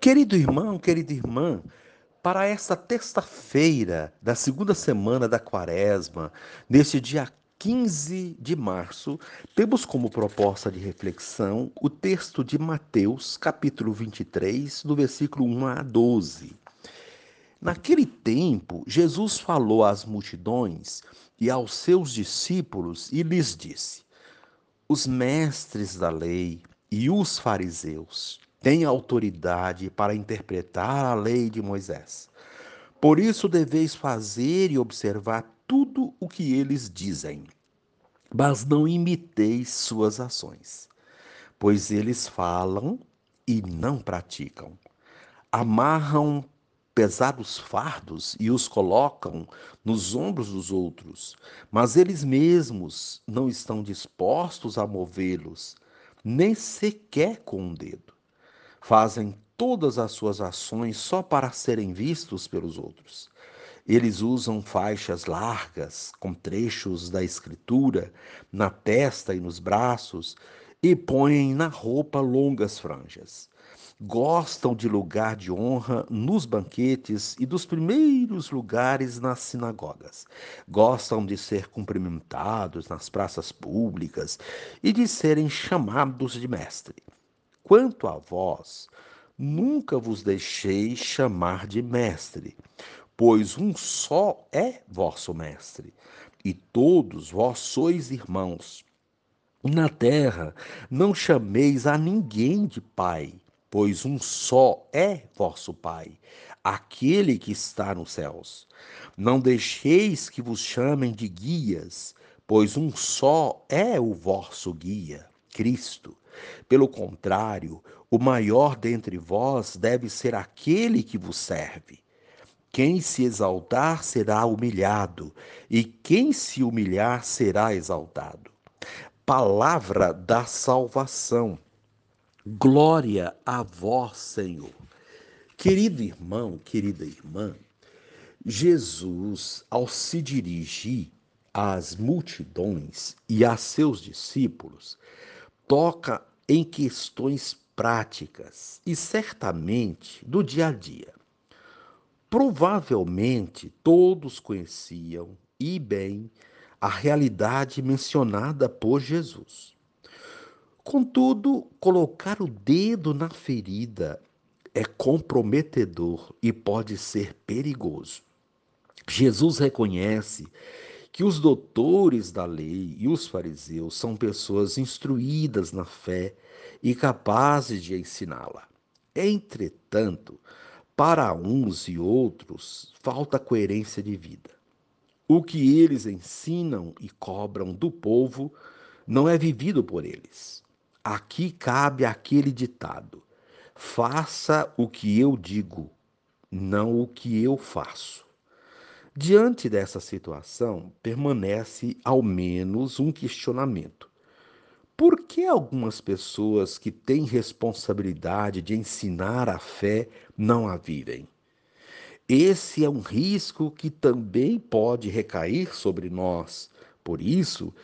Querido irmão, querida irmã, para esta terça-feira da segunda semana da quaresma, neste dia 15 de março, temos como proposta de reflexão o texto de Mateus, capítulo 23, do versículo 1 a 12. Naquele tempo, Jesus falou às multidões e aos seus discípulos e lhes disse: Os mestres da lei e os fariseus têm autoridade para interpretar a lei de Moisés. Por isso deveis fazer e observar tudo o que eles dizem, mas não imiteis suas ações, pois eles falam e não praticam. Amarram pesados fardos e os colocam nos ombros dos outros, mas eles mesmos não estão dispostos a movê-los, nem sequer com um dedo. Fazem todas as suas ações só para serem vistos pelos outros. Eles usam faixas largas com trechos da escritura na testa e nos braços e põem na roupa longas franjas gostam de lugar de honra nos banquetes e dos primeiros lugares nas sinagogas. Gostam de ser cumprimentados nas praças públicas e de serem chamados de mestre. Quanto a vós, nunca vos deixei chamar de mestre, pois um só é vosso mestre, e todos vós sois irmãos. Na terra não chameis a ninguém de pai, pois um só é vosso Pai, aquele que está nos céus. Não deixeis que vos chamem de guias, pois um só é o vosso guia, Cristo. Pelo contrário, o maior dentre vós deve ser aquele que vos serve. Quem se exaltar será humilhado, e quem se humilhar será exaltado. Palavra da salvação. Glória a vós, Senhor. Querido irmão, querida irmã, Jesus, ao se dirigir às multidões e a seus discípulos, toca em questões práticas e certamente do dia a dia. Provavelmente todos conheciam e bem a realidade mencionada por Jesus. Contudo, colocar o dedo na ferida é comprometedor e pode ser perigoso. Jesus reconhece que os doutores da lei e os fariseus são pessoas instruídas na fé e capazes de ensiná-la. Entretanto, para uns e outros falta coerência de vida. O que eles ensinam e cobram do povo não é vivido por eles. Aqui cabe aquele ditado: faça o que eu digo, não o que eu faço. Diante dessa situação, permanece ao menos um questionamento. Por que algumas pessoas que têm responsabilidade de ensinar a fé não a vivem? Esse é um risco que também pode recair sobre nós. Por isso,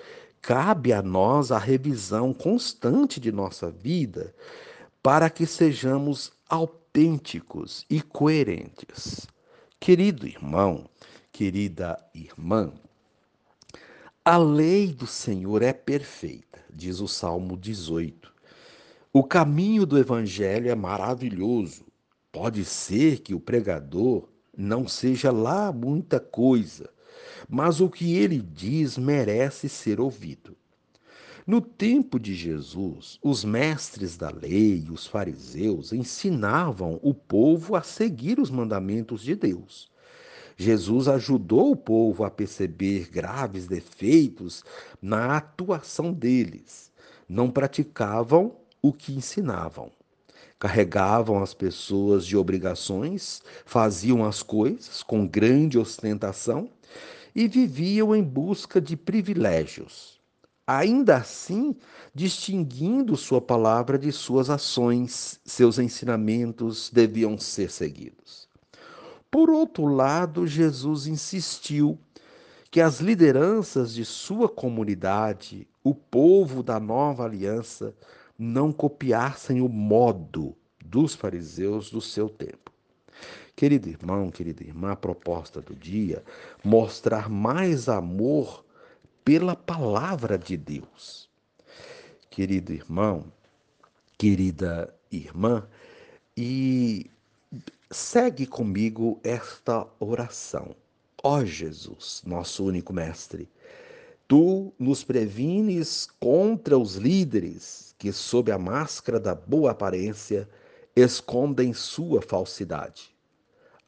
cabe a nós a revisão constante de nossa vida para que sejamos autênticos e coerentes. Querido irmão, querida irmã, a lei do Senhor é perfeita, diz o Salmo 18. O caminho do Evangelho é maravilhoso. Pode ser que o pregador não seja lá muita coisa, mas o que ele diz merece ser ouvido. No tempo de Jesus, os mestres da lei, os fariseus, ensinavam o povo a seguir os mandamentos de Deus. Jesus ajudou o povo a perceber graves defeitos na atuação deles. Não praticavam o que ensinavam. Carregavam as pessoas de obrigações, faziam as coisas com grande ostentação e viviam em busca de privilégios, ainda assim distinguindo sua palavra de suas ações, seus ensinamentos deviam ser seguidos. Por outro lado, Jesus insistiu que as lideranças de sua comunidade, o povo da nova aliança, não copiassem o modo dos fariseus do seu tempo. Querido irmão, querida irmã, a proposta do dia mostrar mais amor pela palavra de Deus. Querido irmão, querida irmã, e segue comigo esta oração. Ó Jesus, nosso único mestre, tu nos prevines contra os líderes que, sob a máscara da boa aparência, escondem sua falsidade.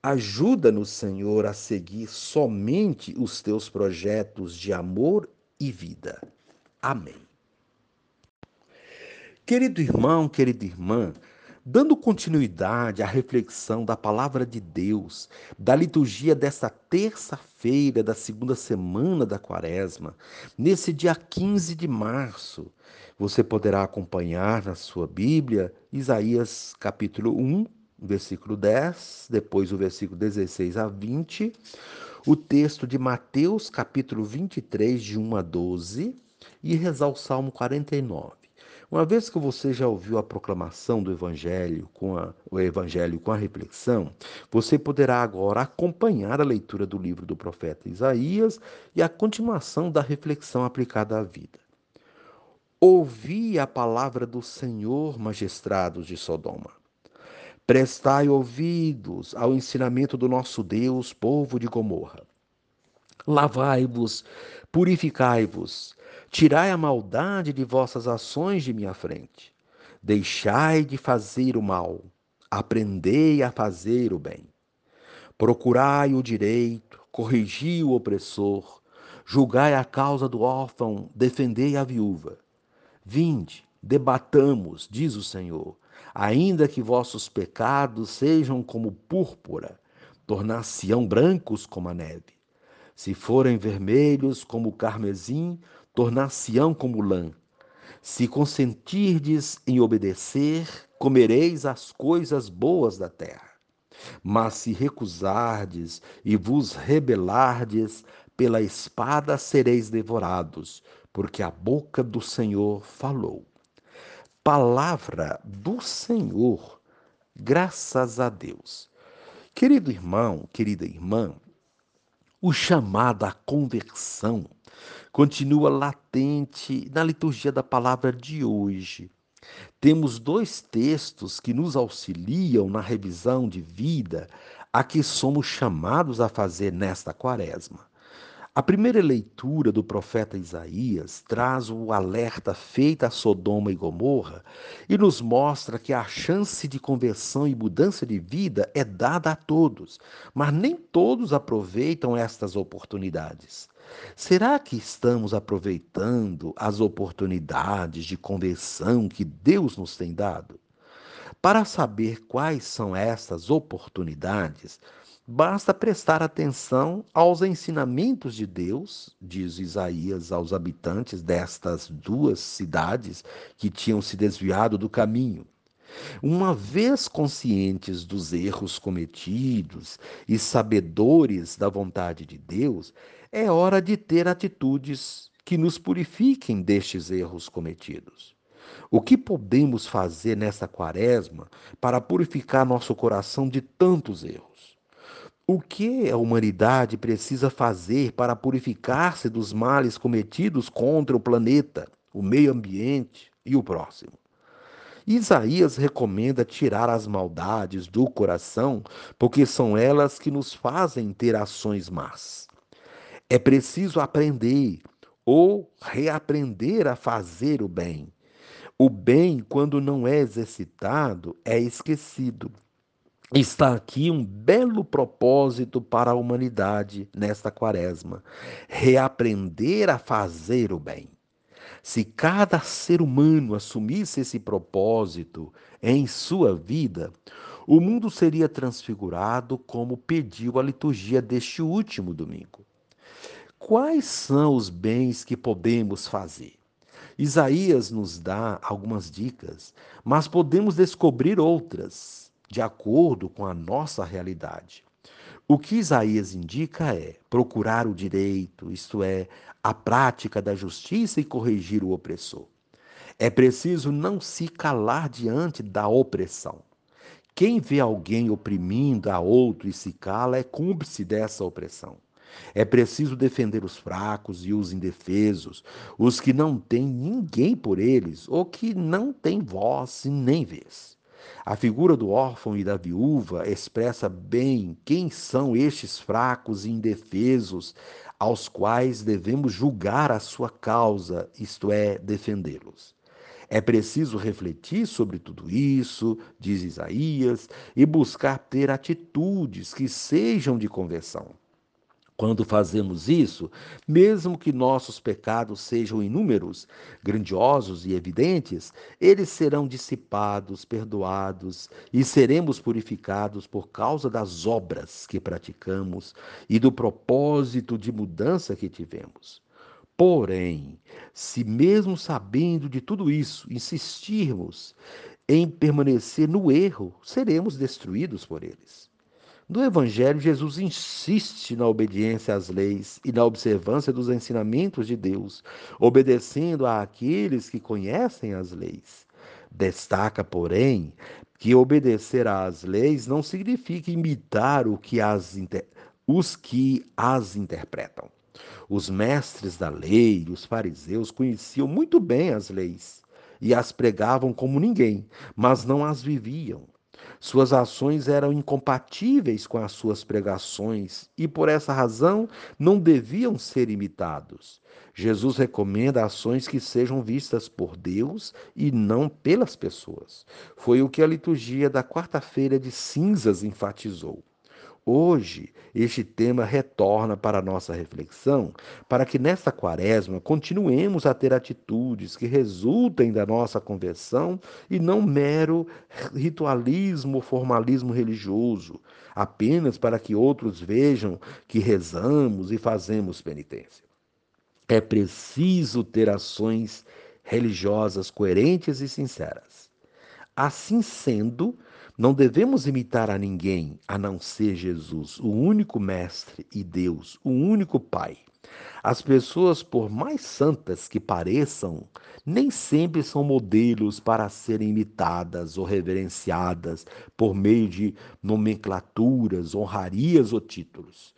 Ajuda-nos, Senhor, a seguir somente os teus projetos de amor e vida. Amém. Querido irmão, querida irmã, dando continuidade à reflexão da palavra de Deus, da liturgia desta terça-feira da segunda semana da Quaresma, nesse dia 15 de março, você poderá acompanhar na sua Bíblia Isaías capítulo 1, versículo 10, depois o versículo 16 a 20, o texto de Mateus, capítulo 23, de 1 a 12, e rezar o Salmo 49. Uma vez que você já ouviu a proclamação do Evangelho com a, o Evangelho com a reflexão, você poderá agora acompanhar a leitura do livro do profeta Isaías e a continuação da reflexão aplicada à vida. Ouvi a palavra do Senhor, magistrados de Sodoma. Prestai ouvidos ao ensinamento do nosso Deus, povo de Gomorra. Lavai-vos, purificai-vos, tirai a maldade de vossas ações de minha frente. Deixai de fazer o mal, aprendei a fazer o bem. Procurai o direito, corrigi o opressor, julgai a causa do órfão, defendei a viúva. Vinde, debatamos, diz o Senhor Ainda que vossos pecados sejam como púrpura, tornar-se-ão brancos como a neve. Se forem vermelhos como o carmesim, tornar-se-ão como lã. Se consentirdes em obedecer, comereis as coisas boas da terra. Mas se recusardes e vos rebelardes, pela espada sereis devorados, porque a boca do Senhor falou palavra do Senhor. Graças a Deus. Querido irmão, querida irmã, o chamado à conversão continua latente na liturgia da palavra de hoje. Temos dois textos que nos auxiliam na revisão de vida a que somos chamados a fazer nesta quaresma. A primeira leitura do profeta Isaías traz o alerta feito a Sodoma e Gomorra e nos mostra que a chance de conversão e mudança de vida é dada a todos, mas nem todos aproveitam estas oportunidades. Será que estamos aproveitando as oportunidades de conversão que Deus nos tem dado? Para saber quais são essas oportunidades, Basta prestar atenção aos ensinamentos de Deus, diz Isaías aos habitantes destas duas cidades que tinham se desviado do caminho. Uma vez conscientes dos erros cometidos e sabedores da vontade de Deus, é hora de ter atitudes que nos purifiquem destes erros cometidos. O que podemos fazer nesta quaresma para purificar nosso coração de tantos erros? O que a humanidade precisa fazer para purificar-se dos males cometidos contra o planeta, o meio ambiente e o próximo? Isaías recomenda tirar as maldades do coração, porque são elas que nos fazem ter ações más. É preciso aprender ou reaprender a fazer o bem. O bem, quando não é exercitado, é esquecido. Está aqui um belo propósito para a humanidade nesta quaresma: reaprender a fazer o bem. Se cada ser humano assumisse esse propósito em sua vida, o mundo seria transfigurado como pediu a liturgia deste último domingo. Quais são os bens que podemos fazer? Isaías nos dá algumas dicas, mas podemos descobrir outras de acordo com a nossa realidade. O que Isaías indica é procurar o direito, isto é, a prática da justiça e corrigir o opressor. É preciso não se calar diante da opressão. Quem vê alguém oprimindo a outro e se cala é cúmplice dessa opressão. É preciso defender os fracos e os indefesos, os que não têm ninguém por eles ou que não têm voz e nem vez. A figura do órfão e da viúva expressa bem quem são estes fracos e indefesos aos quais devemos julgar a sua causa, isto é, defendê-los. É preciso refletir sobre tudo isso, diz Isaías, e buscar ter atitudes que sejam de conversão. Quando fazemos isso, mesmo que nossos pecados sejam inúmeros, grandiosos e evidentes, eles serão dissipados, perdoados e seremos purificados por causa das obras que praticamos e do propósito de mudança que tivemos. Porém, se mesmo sabendo de tudo isso, insistirmos em permanecer no erro, seremos destruídos por eles. No Evangelho, Jesus insiste na obediência às leis e na observância dos ensinamentos de Deus, obedecendo àqueles que conhecem as leis. Destaca, porém, que obedecer às leis não significa imitar o que as os que as interpretam. Os mestres da lei, os fariseus, conheciam muito bem as leis e as pregavam como ninguém, mas não as viviam. Suas ações eram incompatíveis com as suas pregações e, por essa razão, não deviam ser imitados. Jesus recomenda ações que sejam vistas por Deus e não pelas pessoas. Foi o que a liturgia da quarta-feira de cinzas enfatizou. Hoje, este tema retorna para nossa reflexão, para que nesta quaresma continuemos a ter atitudes que resultem da nossa conversão e não mero ritualismo ou formalismo religioso, apenas para que outros vejam que rezamos e fazemos penitência. É preciso ter ações religiosas coerentes e sinceras. Assim sendo, não devemos imitar a ninguém a não ser Jesus, o único Mestre e Deus, o único Pai. As pessoas, por mais santas que pareçam, nem sempre são modelos para serem imitadas ou reverenciadas por meio de nomenclaturas, honrarias ou títulos.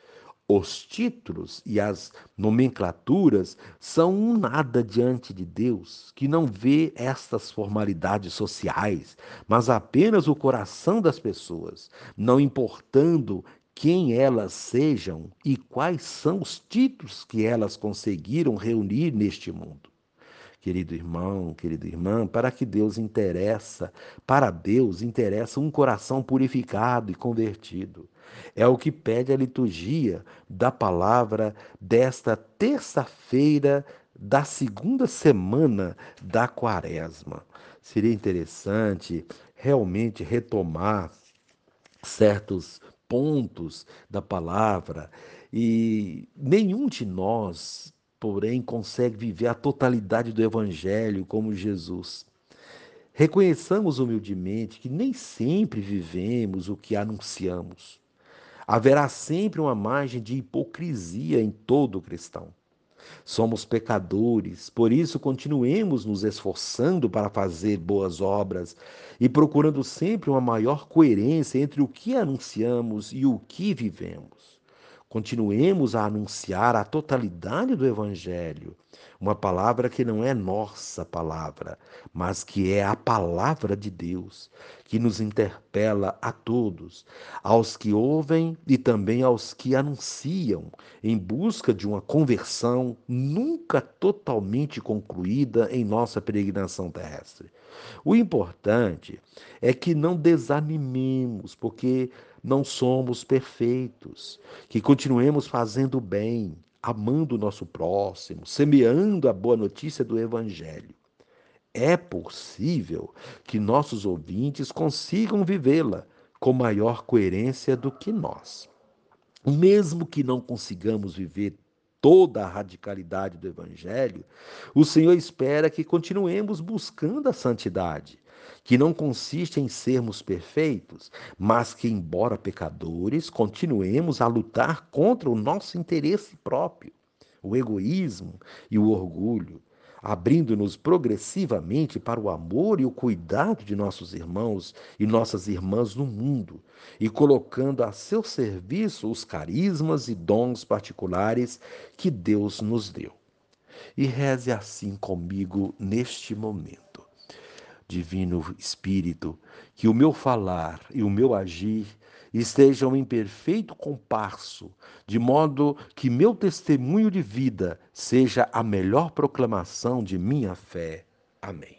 Os títulos e as nomenclaturas são um nada diante de Deus, que não vê estas formalidades sociais, mas apenas o coração das pessoas, não importando quem elas sejam e quais são os títulos que elas conseguiram reunir neste mundo. Querido irmão, querida irmã, para que Deus interessa, para Deus interessa um coração purificado e convertido. É o que pede a liturgia da palavra desta terça-feira da segunda semana da quaresma. Seria interessante realmente retomar certos pontos da palavra e nenhum de nós, porém, consegue viver a totalidade do evangelho como Jesus. Reconheçamos humildemente que nem sempre vivemos o que anunciamos. Haverá sempre uma margem de hipocrisia em todo cristão. Somos pecadores, por isso continuemos nos esforçando para fazer boas obras e procurando sempre uma maior coerência entre o que anunciamos e o que vivemos. Continuemos a anunciar a totalidade do Evangelho, uma palavra que não é nossa palavra, mas que é a palavra de Deus, que nos interpela a todos, aos que ouvem e também aos que anunciam, em busca de uma conversão nunca totalmente concluída em nossa peregrinação terrestre. O importante é que não desanimemos, porque não somos perfeitos, que continuemos fazendo bem, amando o nosso próximo, semeando a boa notícia do Evangelho. É possível que nossos ouvintes consigam vivê-la com maior coerência do que nós. Mesmo que não consigamos viver toda a radicalidade do Evangelho, o Senhor espera que continuemos buscando a santidade, que não consiste em sermos perfeitos, mas que, embora pecadores, continuemos a lutar contra o nosso interesse próprio, o egoísmo e o orgulho. abrindo-nos progressivamente para o amor e o cuidado de nossos irmãos e nossas irmãs no mundo, e colocando a seu serviço os carismas e dons particulares que Deus nos deu. E reze assim comigo neste momento. Divino Espírito, que o meu falar e o meu agir estejam em perfeito compasso, de modo que meu testemunho de vida seja a melhor proclamação de minha fé. Amém.